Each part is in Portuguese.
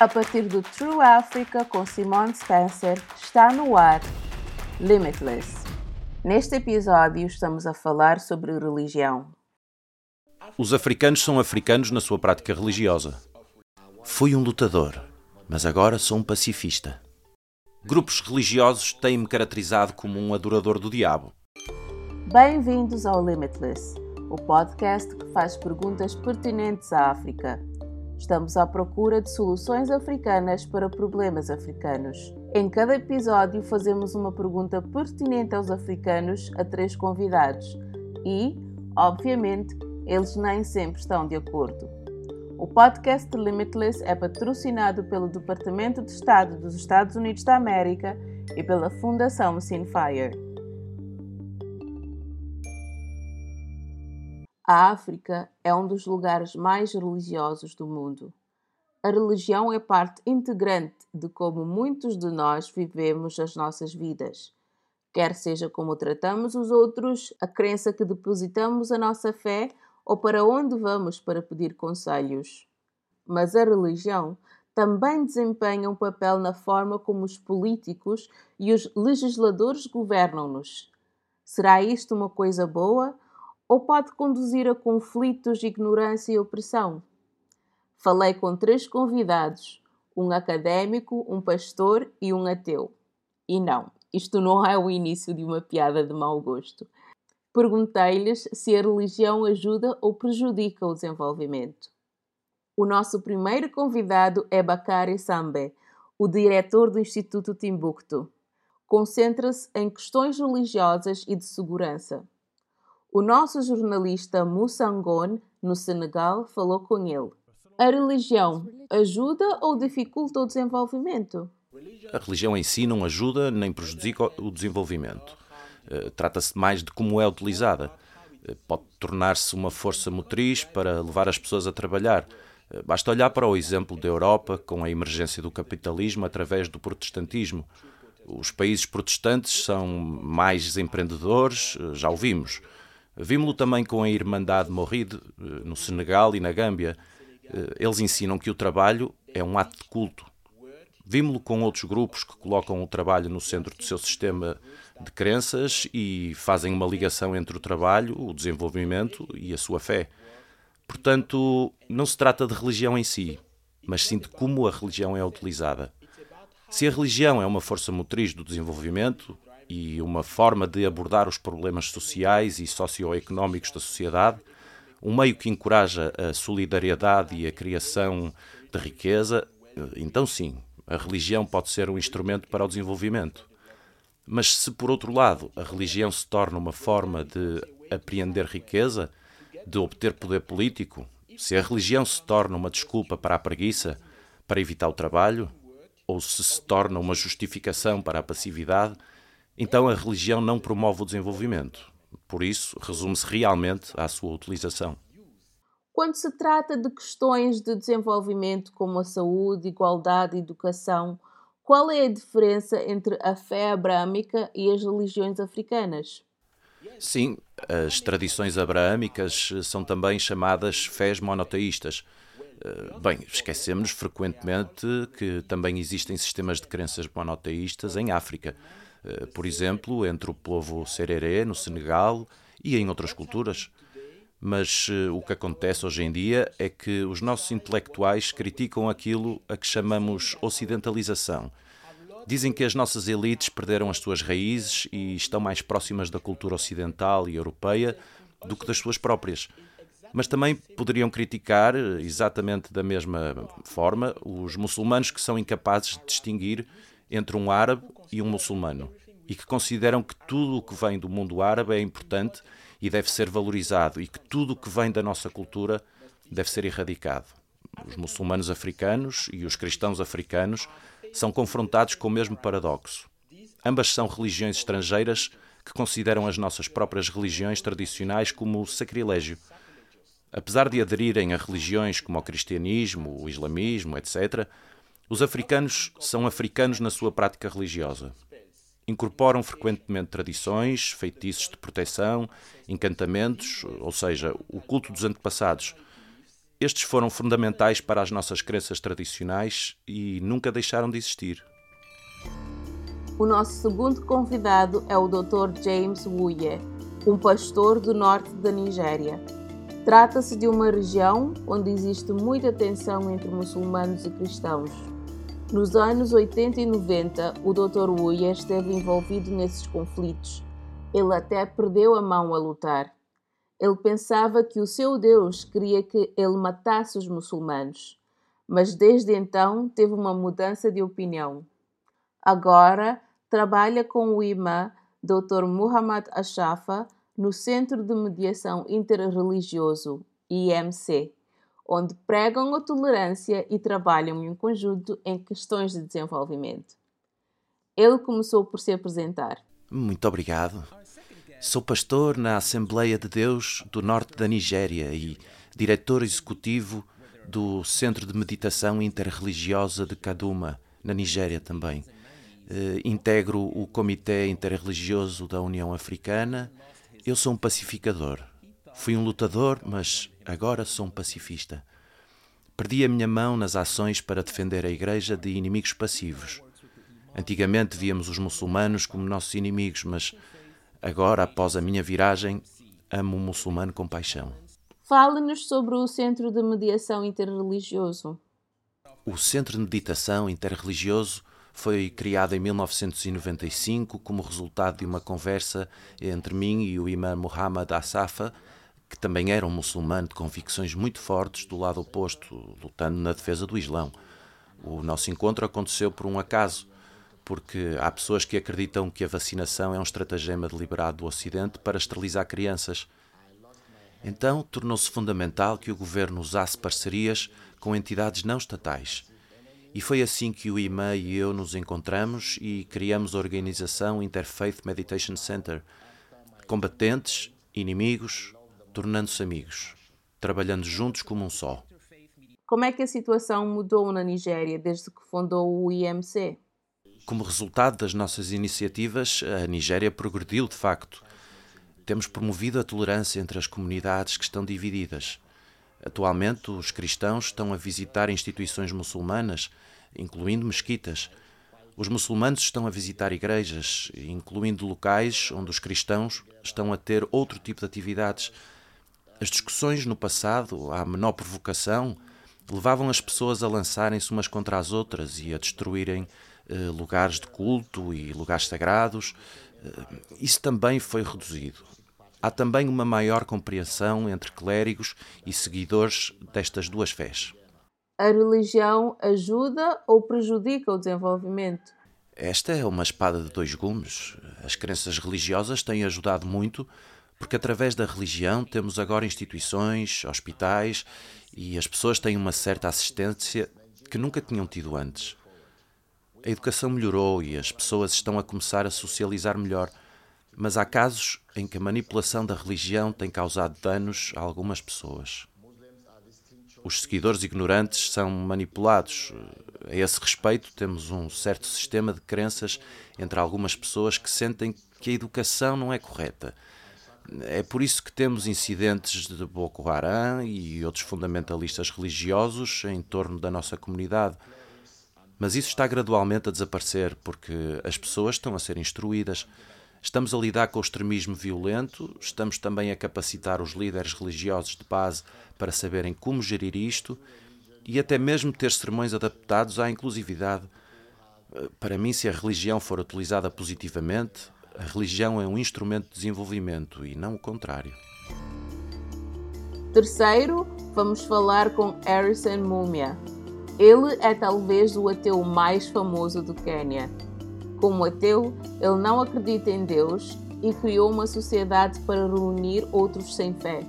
A partir do True Africa com Simone Spencer, está no ar Limitless. Neste episódio estamos a falar sobre religião. Os africanos são africanos na sua prática religiosa. Fui um lutador, mas agora sou um pacifista. Grupos religiosos têm-me caracterizado como um adorador do diabo. Bem-vindos ao Limitless, o podcast que faz perguntas pertinentes à África. Estamos à procura de soluções africanas para problemas africanos. Em cada episódio, fazemos uma pergunta pertinente aos africanos a três convidados e, obviamente, eles nem sempre estão de acordo. O podcast Limitless é patrocinado pelo Departamento de Estado dos Estados Unidos da América e pela Fundação Sinfire. A África é um dos lugares mais religiosos do mundo. A religião é parte integrante de como muitos de nós vivemos as nossas vidas. Quer seja como tratamos os outros, a crença que depositamos a nossa fé ou para onde vamos para pedir conselhos. Mas a religião também desempenha um papel na forma como os políticos e os legisladores governam-nos. Será isto uma coisa boa ou pode conduzir a conflitos, ignorância e opressão. Falei com três convidados, um académico, um pastor e um ateu. E não, isto não é o início de uma piada de mau gosto. Perguntei-lhes se a religião ajuda ou prejudica o desenvolvimento. O nosso primeiro convidado é Bakari Sambe, o diretor do Instituto Timbuktu. Concentra-se em questões religiosas e de segurança. O nosso jornalista Moussangon, no Senegal, falou com ele. A religião ajuda ou dificulta o desenvolvimento? A religião em si não ajuda nem prejudica o desenvolvimento. Eh, trata-se mais de como é utilizada. Eh, pode tornar-se uma força motriz para levar as pessoas a trabalhar. Eh, basta olhar para o exemplo da Europa com a emergência do capitalismo através do protestantismo. Os países protestantes são mais empreendedores, já o vimos. Vimos-lo também com a Irmandade Morride, eh, no Senegal e na Gâmbia. Eh, eles ensinam que o trabalho é um ato de culto. Vimos-lo com outros grupos que colocam o trabalho no centro do seu sistema de crenças e fazem uma ligação entre o trabalho, o desenvolvimento e a sua fé. Portanto, não se trata de religião em si, mas sim de como a religião é utilizada. Se a religião é uma força motriz do desenvolvimento, e uma forma de abordar os problemas sociais e socioeconómicos da sociedade, um meio que encoraja a solidariedade e a criação de riqueza, então sim, a religião pode ser um instrumento para o desenvolvimento. Mas se, por outro lado, a religião se torna uma forma de apreender riqueza, de obter poder político, se a religião se torna uma desculpa para a preguiça, para evitar o trabalho, ou se se torna uma justificação para a passividade, então a religião não promove o desenvolvimento. Por isso, resume-se realmente à sua utilização. Quando se trata de questões de desenvolvimento como a saúde, igualdade educação, qual é a diferença entre a fé abraâmica e as religiões africanas? Sim, as tradições abraâmicas são também chamadas fés monoteístas. Eh, bem, esquecemos frequentemente que também existem sistemas de crenças monoteístas em África. Eh, por exemplo, entre o povo sererê, no Senegal, e em outras culturas. Mas uh, o que acontece hoje em dia é que os nossos intelectuais criticam aquilo a que chamamos ocidentalização. Dizem que as nossas elites perderam as suas raízes e estão mais próximas da cultura ocidental e europeia do que das suas próprias. Mas também poderiam criticar, eh, exatamente da mesma forma, os muçulmanos que são incapazes de distinguir entre um árabe e um muçulmano e que consideram que tudo o que vem do mundo árabe é importante e deve ser valorizado e que tudo o que vem da nossa cultura deve ser erradicado. Os muçulmanos africanos e os cristãos africanos são confrontados com o mesmo paradoxo. Ambas são religiões estrangeiras que consideram as nossas próprias religiões tradicionais como sacrilégio. Apesar de aderirem a religiões como o cristianismo, o islamismo, etc., os africanos são africanos na sua prática religiosa. Incorporam frequentemente tradições, feitiços de proteção, encantamentos, ou seja, o culto dos antepassados. Estes foram fundamentais para as nossas crenças tradicionais e nunca deixaram de existir. O nosso segundo convidado é o Dr. James Wuye, um pastor do norte da Nigéria. Trata-se de uma região onde existe muita tensão entre muçulmanos e cristãos. Nos anos 80 e 90, o Dr. Wuye esteve envolvido nesses conflitos. Ele até perdeu a mão a lutar. Ele pensava que o seu Deus queria que ele matasse os muçulmanos, mas desde então teve uma mudança de opinião. Agora trabalha com o imã Dr. Muhammad Ashafa no Centro de Mediação Interreligioso, IMC, onde pregam a tolerância e trabalham em conjunto em questões de desenvolvimento. Ele começou por se apresentar. Muito obrigado. Sou pastor na Assembleia de Deus do Norte da Nigéria e diretor executivo do Centro de Meditação Interreligiosa de Kaduma, na Nigéria também. Uh, integro o Comitê Interreligioso da União Africana eu sou um pacificador. Fui um lutador, mas agora sou um pacifista. Perdi a minha mão nas ações para defender a Igreja de inimigos passivos. Antigamente víamos os muçulmanos como nossos inimigos, mas agora, após a minha viragem, amo o muçulmano com paixão. Fale-nos sobre o Centro de Mediação Interreligioso. O Centro de Meditação Interreligioso foi criado em 1995 como resultado de uma conversa entre mim e o imã Muhammad Asafa, que também era um muçulmano de convicções muito fortes do lado oposto, lutando na defesa do Islão. O nosso encontro aconteceu por um acaso, porque há pessoas que acreditam que a vacinação é um estratagema deliberado do Ocidente para esterilizar crianças. Então, tornou-se fundamental que o governo usasse parcerias com entidades não estatais e foi assim que o IMA e eu nos encontramos e criamos a organização Interfaith Meditation Center. Combatentes, inimigos, tornando-se amigos, trabalhando juntos como um só. Como é que a situação mudou na Nigéria desde que fundou o IMC? Como resultado das nossas iniciativas, a Nigéria progrediu de facto. Temos promovido a tolerância entre as comunidades que estão divididas. Atualmente, os cristãos estão a visitar instituições muçulmanas, incluindo mesquitas. Os muçulmanos estão a visitar igrejas, incluindo locais onde os cristãos estão a ter outro tipo de atividades. As discussões no passado, à menor provocação, levavam as pessoas a lançarem-se umas contra as outras e a destruírem eh, lugares de culto e lugares sagrados. Eh, isso também foi reduzido. Há também uma maior compreensão entre clérigos e seguidores destas duas fés. A religião ajuda ou prejudica o desenvolvimento? Esta é uma espada de dois gumes. As crenças religiosas têm ajudado muito porque através da religião temos agora instituições, hospitais e as pessoas têm uma certa assistência que nunca tinham tido antes. A educação melhorou e as pessoas estão a começar a socializar melhor. Mas há casos em que a manipulação da religião tem causado danos a algumas pessoas. Os seguidores ignorantes são manipulados. A esse respeito, temos um certo sistema de crenças entre algumas pessoas que sentem que a educação não é correta. É por isso que temos incidentes de Boko Haram e outros fundamentalistas religiosos em torno da nossa comunidade. Mas isso está gradualmente a desaparecer porque as pessoas estão a ser instruídas. Estamos a lidar com o extremismo violento, estamos também a capacitar os líderes religiosos de base para saberem como gerir isto e até mesmo ter sermões adaptados à inclusividade. Para mim, se a religião for utilizada positivamente, a religião é um instrumento de desenvolvimento e não o contrário. Terceiro, vamos falar com Harrison Mumia. Ele é talvez o ateu mais famoso do Quênia como ateu, ele não acredita em Deus e criou uma sociedade para reunir outros sem fé.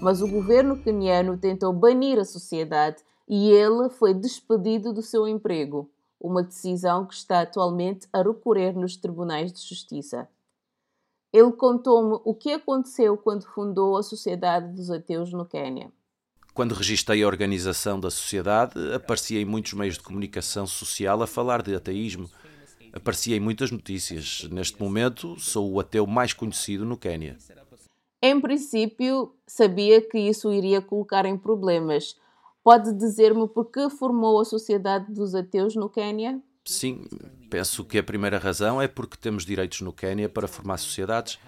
Mas o governo queniano tentou banir a sociedade e ele foi despedido do seu emprego, uma decisão que está atualmente a recorrer nos tribunais de justiça. Ele contou-me o que aconteceu quando fundou a Sociedade dos Ateus no Quênia. Quando registrei a organização da sociedade, aparecia em muitos meios de comunicação social a falar de ateísmo aparecia em muitas notícias. Neste momento, sou o ateu mais conhecido no Quênia. Em princípio, sabia que isso iria colocar em problemas. Pode dizer-me por que formou a Sociedade dos Ateus no Quênia? Sim, penso que a primeira razão é porque temos direitos no Quênia para formar sociedades.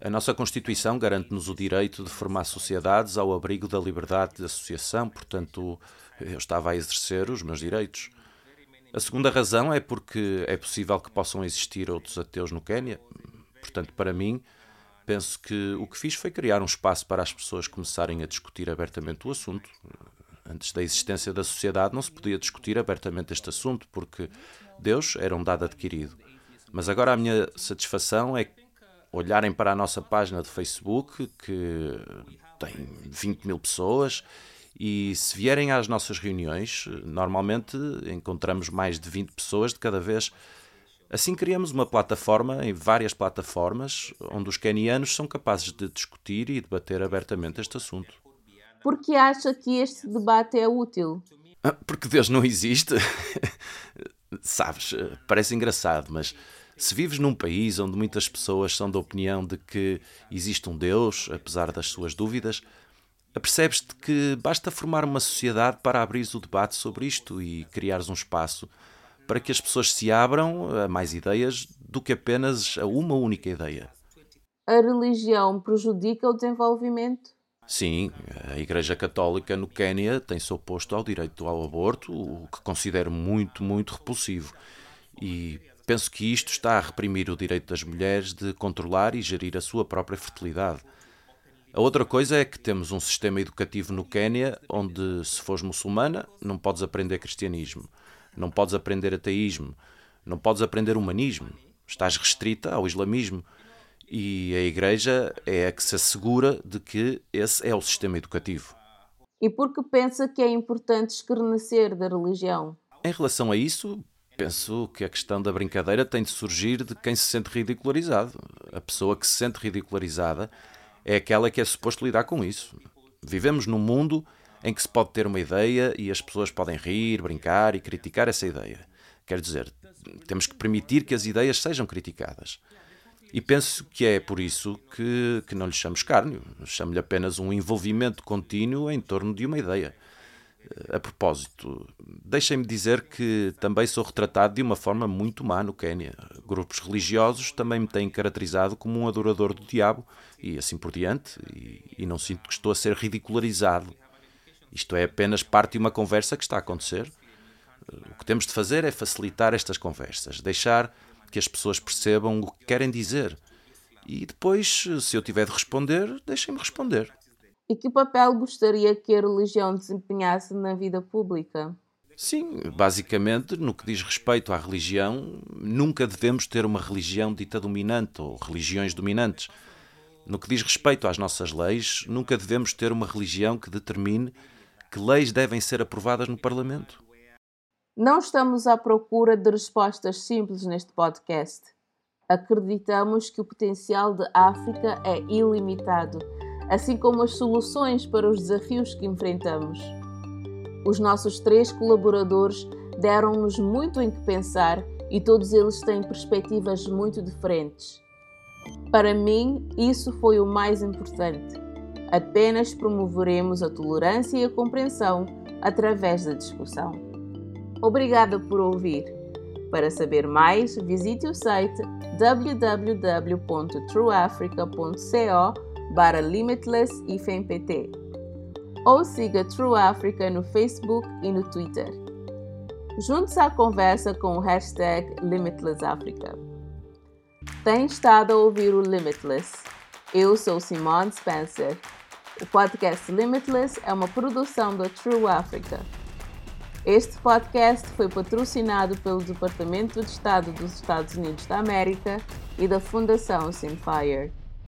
A nossa Constituição garante-nos o direito de formar sociedades ao abrigo da liberdade de associação, portanto, eu estava a exercer os meus direitos. A segunda razão é porque é possível que possam existir outros ateus no Quênia. Portanto, para mim, penso que o que fiz foi criar um espaço para as pessoas começarem a discutir abertamente o assunto. Antes da existência da sociedade não se podia discutir abertamente este assunto, porque Deus era um dado adquirido. Mas agora a minha satisfação é olharem para a nossa página de Facebook, que tem 20 mil pessoas, e se vierem às nossas reuniões, normalmente encontramos mais de 20 pessoas de cada vez. Assim criamos uma plataforma em várias plataformas onde os kenianos são capazes de discutir e debater abertamente este assunto. Por que acha que este debate é útil? Ah, porque Deus não existe. Sabes, parece engraçado, mas se vives num país onde muitas pessoas são da opinião de que existe um Deus, apesar das suas dúvidas, apercebes-te que basta formar uma sociedade para abrir o debate sobre isto e criares um espaço para que as pessoas se abram a mais ideias do que apenas a uma única ideia. A religião prejudica o desenvolvimento? Sim, a Igreja Católica no Quênia tem-se oposto ao direito ao aborto, o que considero muito, muito repulsivo. E penso que isto está a reprimir o direito das mulheres de controlar e gerir a sua própria fertilidade. A outra coisa é que temos um sistema educativo no Quênia onde, se fores muçulmana, não podes aprender cristianismo, não podes aprender ateísmo, não podes aprender humanismo, estás restrita ao islamismo e a Igreja é a que se assegura de que esse é o sistema educativo. E por que pensa que é importante escarnecer da religião? Em relação a isso, penso que a questão da brincadeira tem de surgir de quem se sente ridicularizado. A pessoa que se sente ridicularizada é aquela que é suposto lidar com isso. Vivemos num mundo em que se pode ter uma ideia e as pessoas podem rir, brincar e criticar essa ideia. Quer dizer, temos que permitir que as ideias sejam criticadas. E penso que é por isso que, que não lhe chamo escárnio, chamo-lhe apenas um envolvimento contínuo em torno de uma ideia. A propósito, deixem-me dizer que também sou retratado de uma forma muito má no Quênia. Grupos religiosos também me têm caracterizado como um adorador do diabo e assim por diante, e, e não sinto que estou a ser ridicularizado. Isto é apenas parte de uma conversa que está a acontecer. O que temos de fazer é facilitar estas conversas, deixar que as pessoas percebam o que querem dizer. E depois, se eu tiver de responder, deixem-me responder. E que papel gostaria que a religião desempenhasse na vida pública? Sim, basicamente, no que diz respeito à religião, nunca devemos ter uma religião dita dominante ou religiões dominantes. No que diz respeito às nossas leis, nunca devemos ter uma religião que determine que leis devem ser aprovadas no Parlamento. Não estamos à procura de respostas simples neste podcast. Acreditamos que o potencial de África é ilimitado, assim como as soluções para os desafios que enfrentamos. Os nossos três colaboradores deram-nos muito em que pensar e todos eles têm perspectivas muito diferentes. Para mim, isso foi o mais importante. Apenas promoveremos a tolerância e a compreensão através da discussão. Obrigada por ouvir. Para saber mais, visite o site www.trueafrica.co barra limitlessifmpt ou siga True Africa no Facebook e no Twitter. Junte-se à conversa com o hashtag LimitlessAfrica. Tem estado a ouvir o Limitless. Eu sou Simone Spencer. O podcast Limitless é uma produção da True Africa. Este podcast foi patrocinado pelo Departamento de Estado dos Estados Unidos da América e da Fundação Sinfire.